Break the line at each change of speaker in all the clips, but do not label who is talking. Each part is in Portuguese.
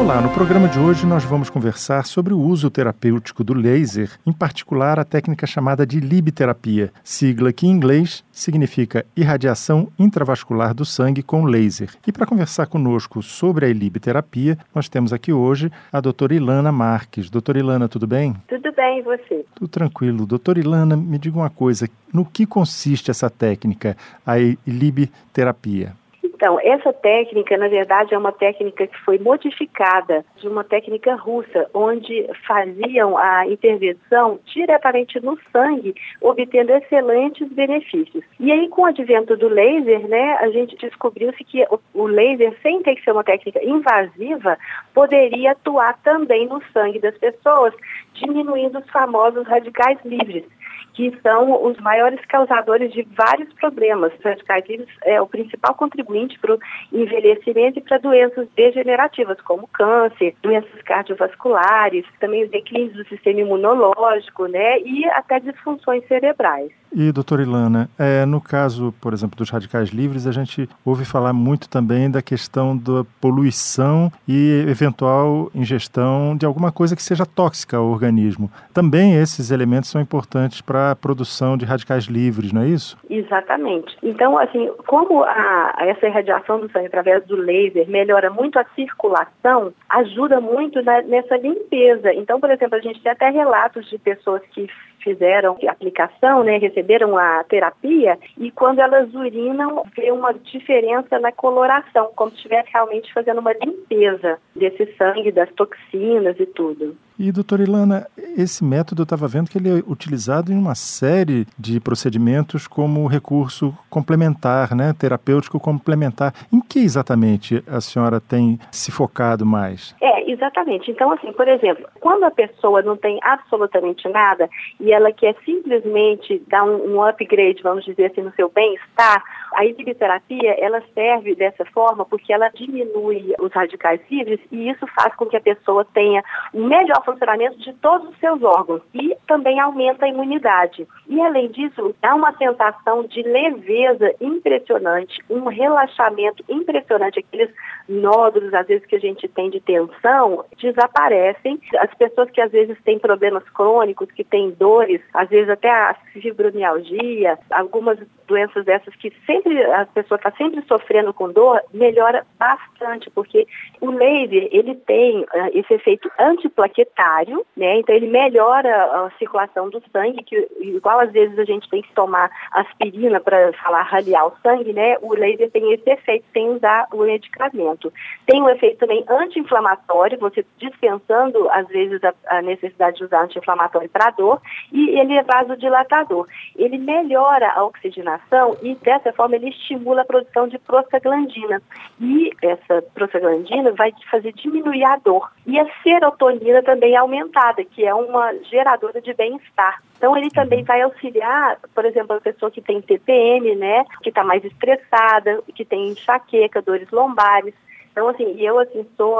Olá, no programa de hoje nós vamos conversar sobre o uso terapêutico do laser, em particular a técnica chamada de libterapia, sigla que em inglês significa irradiação intravascular do sangue com laser. E para conversar conosco sobre a libterapia, nós temos aqui hoje a doutora Ilana Marques. Doutora Ilana, tudo bem?
Tudo bem, e você?
Tudo tranquilo. Doutora Ilana, me diga uma coisa, no que consiste essa técnica, a libterapia?
Então, essa técnica, na verdade, é uma técnica que foi modificada de uma técnica russa, onde faziam a intervenção diretamente no sangue, obtendo excelentes benefícios. E aí, com o advento do laser, né, a gente descobriu-se que o laser, sem ter que ser uma técnica invasiva, poderia atuar também no sangue das pessoas, diminuindo os famosos radicais livres que são os maiores causadores de vários problemas. Os radicais livres é o principal contribuinte para o envelhecimento e para doenças degenerativas, como câncer, doenças cardiovasculares, também os declínios do sistema imunológico, né, e até disfunções cerebrais.
E, doutora Ilana, é, no caso, por exemplo, dos radicais livres, a gente ouve falar muito também da questão da poluição e eventual ingestão de alguma coisa que seja tóxica ao organismo. Também esses elementos são importantes para a produção de radicais livres, não é isso?
Exatamente. Então, assim, como a, essa irradiação do sangue através do laser melhora muito a circulação, ajuda muito na, nessa limpeza. Então, por exemplo, a gente tem até relatos de pessoas que fizeram aplicação, né, receberam a terapia e quando elas urinam vê uma diferença na coloração, como se estivesse realmente fazendo uma limpeza desse sangue, das toxinas e tudo.
E, doutora Ilana, esse método eu estava vendo que ele é utilizado em uma série de procedimentos como recurso complementar, né? terapêutico complementar. Em que exatamente a senhora tem se focado mais?
É, exatamente. Então, assim, por exemplo, quando a pessoa não tem absolutamente nada e ela quer simplesmente dar um, um upgrade, vamos dizer assim, no seu bem-estar, a inibiterapia, ela serve dessa forma porque ela diminui os radicais livres e isso faz com que a pessoa tenha um melhor funcionamento de todos os seus órgãos e também aumenta a imunidade. E além disso, dá uma sensação de leveza impressionante, um relaxamento impressionante. Aqueles nódulos, às vezes, que a gente tem de tensão, desaparecem. As pessoas que às vezes têm problemas crônicos, que têm dores, às vezes até a fibromialgia, algumas doenças dessas que sempre a pessoa está sempre sofrendo com dor, melhora bastante, porque o laser ele tem uh, esse efeito antiplaquetário, né? Então ele melhora a circulação do sangue, que igual às vezes a gente tem que tomar aspirina para falar raliar o sangue, né? O laser tem esse efeito sem usar o medicamento. Tem um efeito também anti-inflamatório, você dispensando às vezes a, a necessidade de usar anti-inflamatório para dor, e ele é vasodilatador. Ele melhora a oxigenação e dessa forma ele estimula a produção de prostaglandina. E essa prostaglandina vai fazer diminuir a dor. E a serotonina também é aumentada, que é uma geradora de bem-estar. Então ele também vai auxiliar, por exemplo, a pessoa que tem TPM, né, que está mais estressada, que tem enxaqueca, dores lombares. Então, assim, eu assim, sou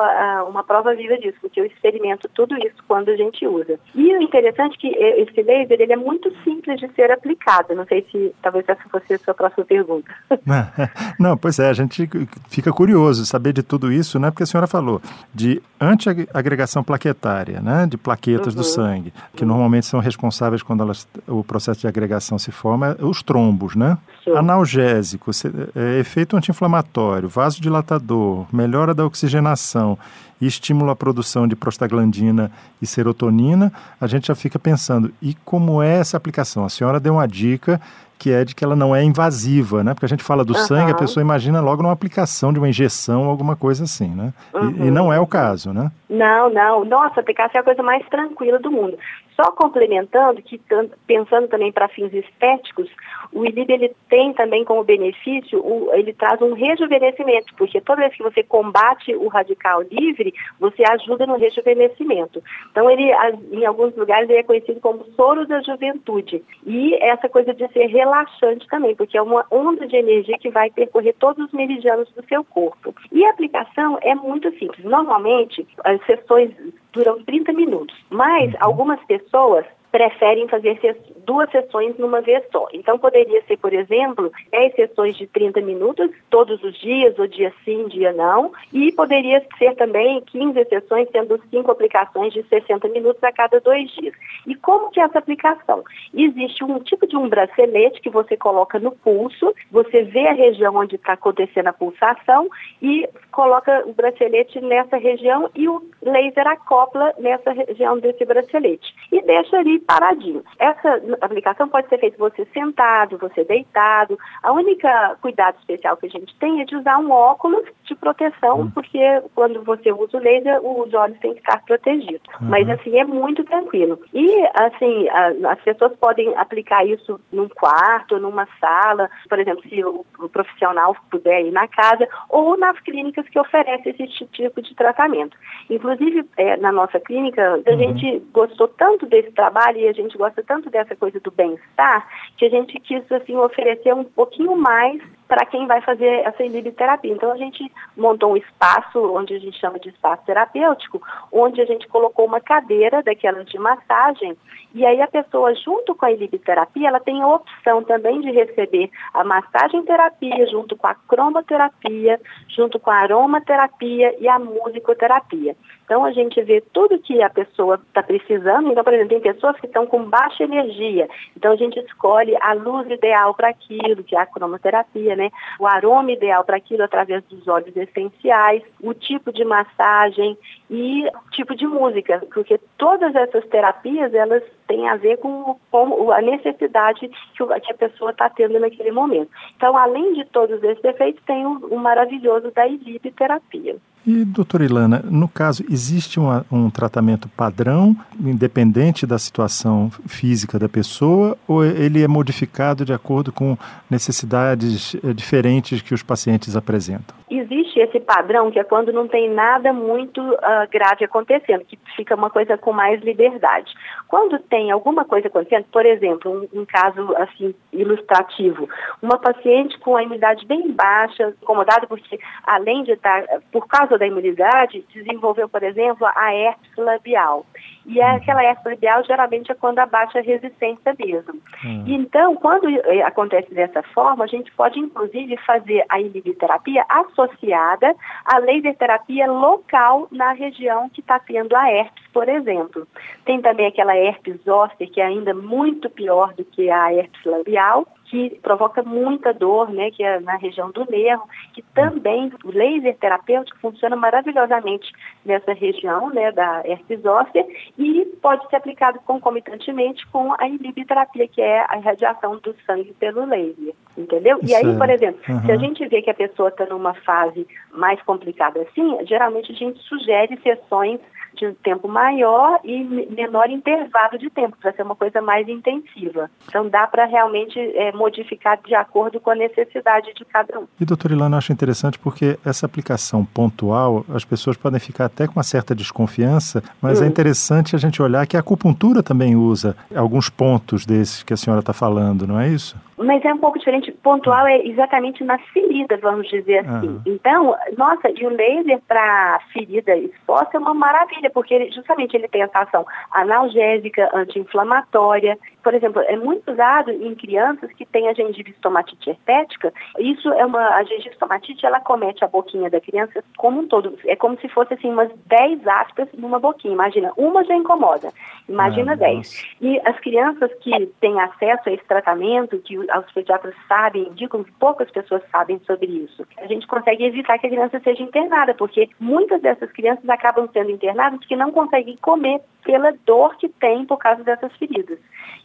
uma prova viva disso, porque eu experimento tudo isso quando a gente usa. E o interessante é que esse laser, ele é muito simples de ser aplicado. Não sei se talvez essa fosse a sua próxima pergunta.
Não, pois é, a gente fica curioso saber de tudo isso, né? Porque a senhora falou de antiagregação plaquetária, né? De plaquetas uhum. do sangue, que uhum. normalmente são responsáveis quando elas, o processo de agregação se forma, os trombos, né? Sim. Analgésico, é, efeito anti-inflamatório, vasodilatador, melhora da oxigenação e estimula a produção de prostaglandina e serotonina, a gente já fica pensando, e como é essa aplicação? A senhora deu uma dica que é de que ela não é invasiva, né? Porque a gente fala do uhum. sangue, a pessoa imagina logo numa aplicação de uma injeção, alguma coisa assim, né? Uhum. E, e, não é o caso, né?
Não, não. Nossa, a aplicação é a coisa mais tranquila do mundo. Só complementando, que pensando também para fins estéticos, o ILIB ele tem também como benefício, o, ele traz um rejuvenescimento, porque toda vez que você combate o radical livre, você ajuda no rejuvenescimento. Então, ele, em alguns lugares, ele é conhecido como soro da juventude. E essa coisa de ser relaxante também, porque é uma onda de energia que vai percorrer todos os meridianos do seu corpo. E a aplicação é muito simples. Normalmente, as sessões duram 30 minutos, mas uhum. algumas pessoas preferem fazer duas sessões numa vez só. Então, poderia ser, por exemplo, 10 sessões de 30 minutos, todos os dias, ou dia sim, dia não, e poderia ser também 15 sessões, sendo 5 aplicações de 60 minutos a cada dois dias. E como que é essa aplicação? Existe um tipo de um bracelete que você coloca no pulso, você vê a região onde está acontecendo a pulsação e coloca o bracelete nessa região e o laser acopla nessa região desse bracelete. E deixa ali paradinho. Essa aplicação pode ser feita você sentado, você deitado. A única cuidado especial que a gente tem é de usar um óculos de proteção, uhum. porque quando você usa o laser, os olhos têm que estar protegidos. Uhum. Mas assim, é muito tranquilo. E assim, a, as pessoas podem aplicar isso num quarto, numa sala, por exemplo, se o, o profissional puder ir na casa, ou nas clínicas que oferecem esse tipo de tratamento. Inclusive, é, na nossa clínica, a uhum. gente gostou tanto desse trabalho e a gente gosta tanto dessa coisa do bem-estar que a gente quis assim oferecer um pouquinho mais para quem vai fazer essa inibiterapia. Então a gente montou um espaço, onde a gente chama de espaço terapêutico, onde a gente colocou uma cadeira daquelas de massagem, e aí a pessoa, junto com a inibiterapia, ela tem a opção também de receber a massagem terapia, junto com a cromoterapia, junto com a aromaterapia e a musicoterapia. Então a gente vê tudo que a pessoa está precisando. Então, por exemplo, tem pessoas que estão com baixa energia. Então a gente escolhe a luz ideal para aquilo, que é a cromoterapia, né? O aroma ideal para aquilo através dos óleos essenciais, o tipo de massagem e o tipo de música, porque todas essas terapias elas têm a ver com, com a necessidade que, a pessoa está tendo naquele momento. Então, além de todos esses efeitos, tem o, o maravilhoso da ILIP terapia.
E, doutora Ilana, no caso, existe uma, um tratamento padrão, independente da situação física da pessoa, ou ele é modificado de acordo com necessidades eh, diferentes que os pacientes apresentam?
Existe esse padrão que é quando não tem nada muito uh, grave acontecendo, que fica uma coisa com mais liberdade. Quando tem alguma coisa acontecendo, por exemplo, um, um caso assim ilustrativo, uma paciente com a imunidade bem baixa, incomodada porque além de estar, por causa da imunidade, desenvolveu, por exemplo, a herpes labial. E é aquela herpes labial geralmente é quando abaixa a resistência mesmo. Hum. Então, quando eh, acontece dessa forma, a gente pode inclusive fazer a inibiterapia associada à laser terapia local na região que está tendo a herpes, por exemplo. Tem também aquela herpes zoster, que é ainda muito pior do que a herpes labial, que provoca muita dor, né, que é na região do nervo, que também o laser terapêutico funciona maravilhosamente nessa região, né, da herpes óssea e pode ser aplicado concomitantemente com a inibiterapia, que é a irradiação do sangue pelo laser, entendeu? Isso e aí, por exemplo, uhum. se a gente vê que a pessoa está numa fase mais complicada assim, geralmente a gente sugere sessões de um tempo maior e menor intervalo de tempo, para ser uma coisa mais intensiva. Então dá para realmente é, modificar de acordo com a necessidade de cada um.
E doutora Ilana, eu acho interessante porque essa aplicação pontual, as pessoas podem ficar até com uma certa desconfiança, mas é hum. é interessante a gente olhar que a acupuntura também usa alguns pontos desses que a senhora está falando, não é isso?
Mas é um pouco diferente. Pontual é exatamente na ferida, vamos dizer assim. Uhum. Então, nossa, e o laser para ferida exposta é uma maravilha, porque ele, justamente ele tem essa ação analgésica, anti-inflamatória. Por exemplo, é muito usado em crianças que têm a gengivite estomatite herpética. Isso é uma, a gengivite estomatite, ela comete a boquinha da criança como um todo. É como se fosse assim umas 10 aspas numa boquinha. Imagina, uma já incomoda. Imagina ah, 10. E as crianças que têm acesso a esse tratamento, que os pediatras sabem, indicam que poucas pessoas sabem sobre isso. A gente consegue evitar que a criança seja internada, porque muitas dessas crianças acabam sendo internadas que não conseguem comer pela dor que tem por causa dessas feridas.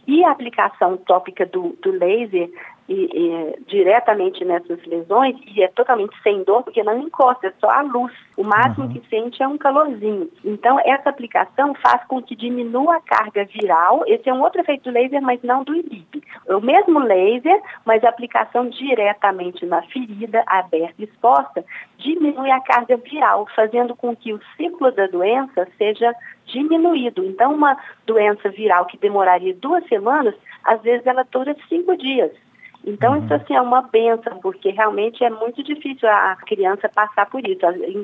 E a aplicação tópica do, do laser e, e, diretamente nessas lesões e é totalmente sem dor, porque não encosta, é só a luz. O máximo uhum. que sente é um calorzinho. Então, essa aplicação faz com que diminua a carga viral. Esse é um outro efeito do laser, mas não do ILIP. É o mesmo laser, mas a aplicação diretamente na ferida aberta e exposta diminui a carga viral, fazendo com que o ciclo da doença seja diminuído. Então, uma doença viral que demoraria duas semanas, às vezes ela dura cinco dias. Então, uhum. isso assim é uma benção, porque realmente é muito difícil a criança passar por isso.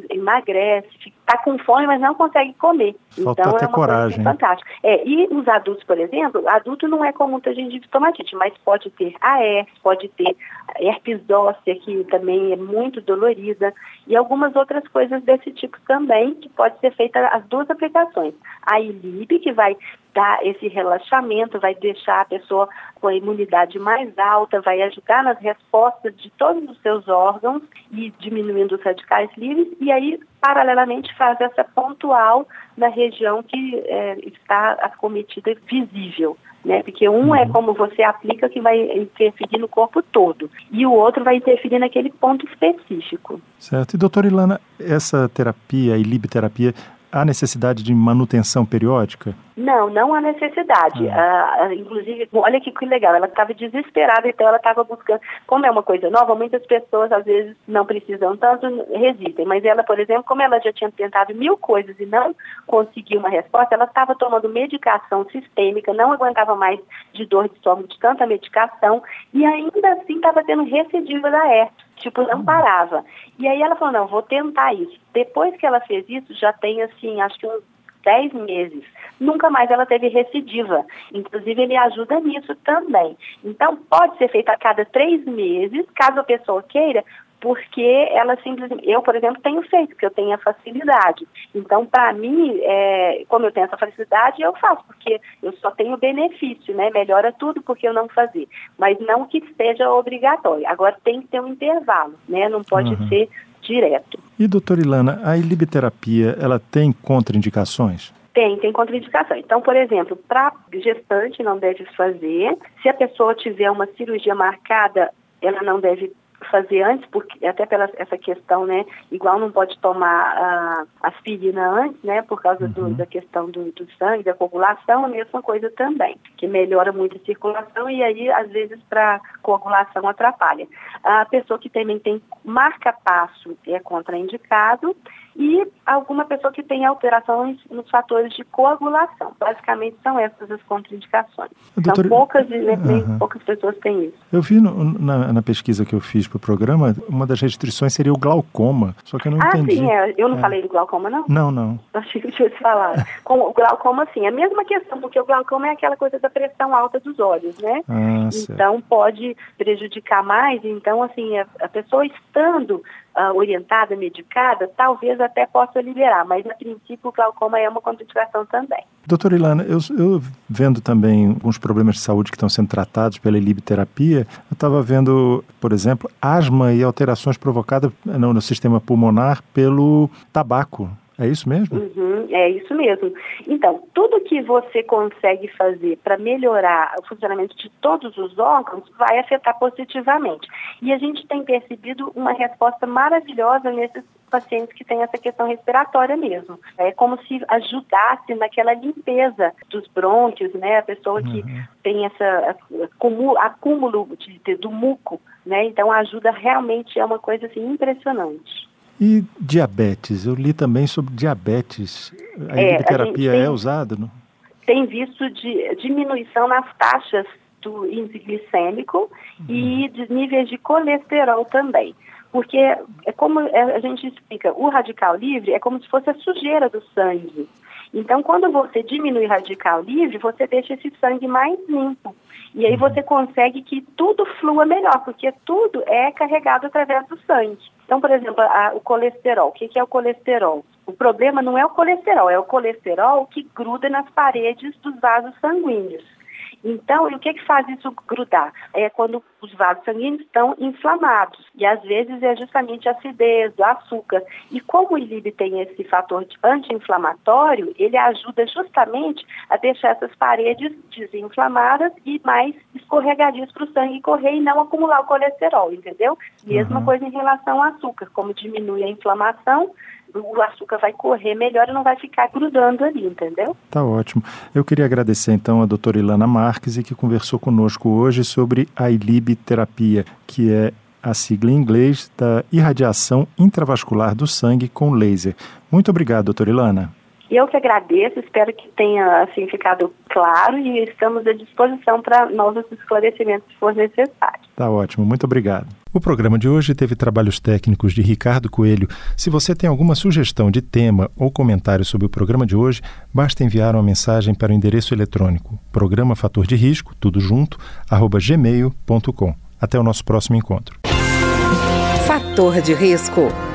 Emagrece, está com fome, mas não consegue comer.
Falta
então,
ter
é uma
coragem.
fantástica. É, e os adultos, por exemplo, adulto não é comum muita gengivite tomatite, mas pode ter AR, pode ter herpes óssea, que também é muito dolorida, e algumas outras coisas desse tipo também, que pode ser feita as duas aplicações. A ILIB, que vai dar esse relaxamento, vai deixar a pessoa com a imunidade mais alta, vai ajudar nas respostas de todos os seus órgãos e diminuindo os radicais livres, e aí, paralelamente, faz essa pontual na região que é, está acometida visível. Né? Porque um é uhum. como você aplica que vai interferir no corpo todo e o outro vai interferir naquele ponto específico.
Certo. E doutora Ilana, essa terapia, a ilibterapia, há necessidade de manutenção periódica?
Não, não há necessidade. Ah. Ah, inclusive, olha que, que legal, ela estava desesperada, então ela estava buscando. Como é uma coisa nova, muitas pessoas às vezes não precisam tanto, resistem. Mas ela, por exemplo, como ela já tinha tentado mil coisas e não conseguiu uma resposta, ela estava tomando medicação sistêmica, não aguentava mais de dor de estômago de tanta medicação e ainda assim estava tendo recidiva da herpes. Tipo, não parava. E aí ela falou, não, vou tentar isso. Depois que ela fez isso, já tem assim, acho que uns 10 meses. Nunca mais ela teve recidiva. Inclusive, ele ajuda nisso também. Então, pode ser feito a cada três meses, caso a pessoa queira, porque ela simplesmente, eu, por exemplo, tenho feito, porque eu tenho a facilidade. Então, para mim, é, como eu tenho essa facilidade, eu faço, porque eu só tenho benefício, né? Melhora tudo porque eu não fazer. Mas não que seja obrigatório. Agora tem que ter um intervalo, né? Não pode uhum. ser direto.
E, doutora Ilana, a ilibterapia, ela tem contraindicações?
Tem, tem contraindicação. Então, por exemplo, para gestante não deve fazer. Se a pessoa tiver uma cirurgia marcada, ela não deve fazer antes, porque até pela essa questão, né, igual não pode tomar a aspirina antes, né, por causa uhum. do, da questão do, do, sangue, da coagulação, a mesma coisa também, que melhora muito a circulação e aí, às vezes, para coagulação atrapalha. A pessoa que também tem marca-passo é contraindicado e alguma pessoa que tem alterações nos fatores de coagulação. Basicamente são essas as contraindicações. Doutor... São poucas, né, uhum. poucas pessoas têm isso.
Eu vi no, na, na, pesquisa que eu fiz para o programa, uma das restrições seria o glaucoma, só que eu não
ah,
entendi.
Ah, sim, é. eu não é. falei do glaucoma, não?
Não, não.
Achei que eu tinha falado. Com o glaucoma, sim, é a mesma questão, porque o glaucoma é aquela coisa da pressão alta dos olhos, né?
Ah,
então, certo. pode prejudicar mais. Então, assim, a, a pessoa estando uh, orientada, medicada, talvez até possa liberar, mas a princípio o glaucoma é uma contraindicação também.
Doutora Ilana, eu, eu, vendo também alguns problemas de saúde que estão sendo tratados pela elibterapia, eu estava vendo, por exemplo, asma e alterações provocadas no, no sistema pulmonar pelo tabaco. É isso mesmo?
Uhum, é isso mesmo. Então, tudo que você consegue fazer para melhorar o funcionamento de todos os órgãos vai afetar positivamente. E a gente tem percebido uma resposta maravilhosa nesses pacientes que têm essa questão respiratória mesmo. É como se ajudasse naquela limpeza dos brônquios, né? A pessoa que uhum. tem essa acúmulo, acúmulo de, de, do muco, né? Então ajuda realmente, é uma coisa assim impressionante.
E diabetes? Eu li também sobre diabetes. A é, terapia é usada? Não?
Tem visto de diminuição nas taxas do índice glicêmico uhum. e de níveis de colesterol também. Porque é como a gente explica, o radical livre é como se fosse a sujeira do sangue. Então, quando você diminui radical livre, você deixa esse sangue mais limpo. E aí você consegue que tudo flua melhor, porque tudo é carregado através do sangue. Então, por exemplo, a, o colesterol. O que, que é o colesterol? O problema não é o colesterol, é o colesterol que gruda nas paredes dos vasos sanguíneos. Então, o que, que faz isso grudar? É quando os vasos sanguíneos estão inflamados. E às vezes é justamente a acidez, o açúcar. E como o ILIB tem esse fator anti-inflamatório, ele ajuda justamente a deixar essas paredes desinflamadas e mais escorregadias para o sangue correr e não acumular o colesterol, entendeu? Mesma uhum. coisa em relação ao açúcar, como diminui a inflamação, o açúcar vai correr melhor e não vai ficar grudando ali, entendeu?
Tá ótimo. Eu queria agradecer então a doutora Ilana Marques, que conversou conosco hoje sobre a ILIB terapia, que é a sigla em inglês da irradiação intravascular do sangue com laser. Muito obrigado, doutora Ilana.
Eu que agradeço, espero que tenha assim, ficado claro e estamos à disposição para novos esclarecimentos se for necessário.
Tá ótimo, muito obrigado. O programa de hoje teve trabalhos técnicos de Ricardo Coelho. Se você tem alguma sugestão de tema ou comentário sobre o programa de hoje, basta enviar uma mensagem para o endereço eletrônico programa fator de risco, tudo junto, arroba gmail.com. Até o nosso próximo encontro.
Fator de risco,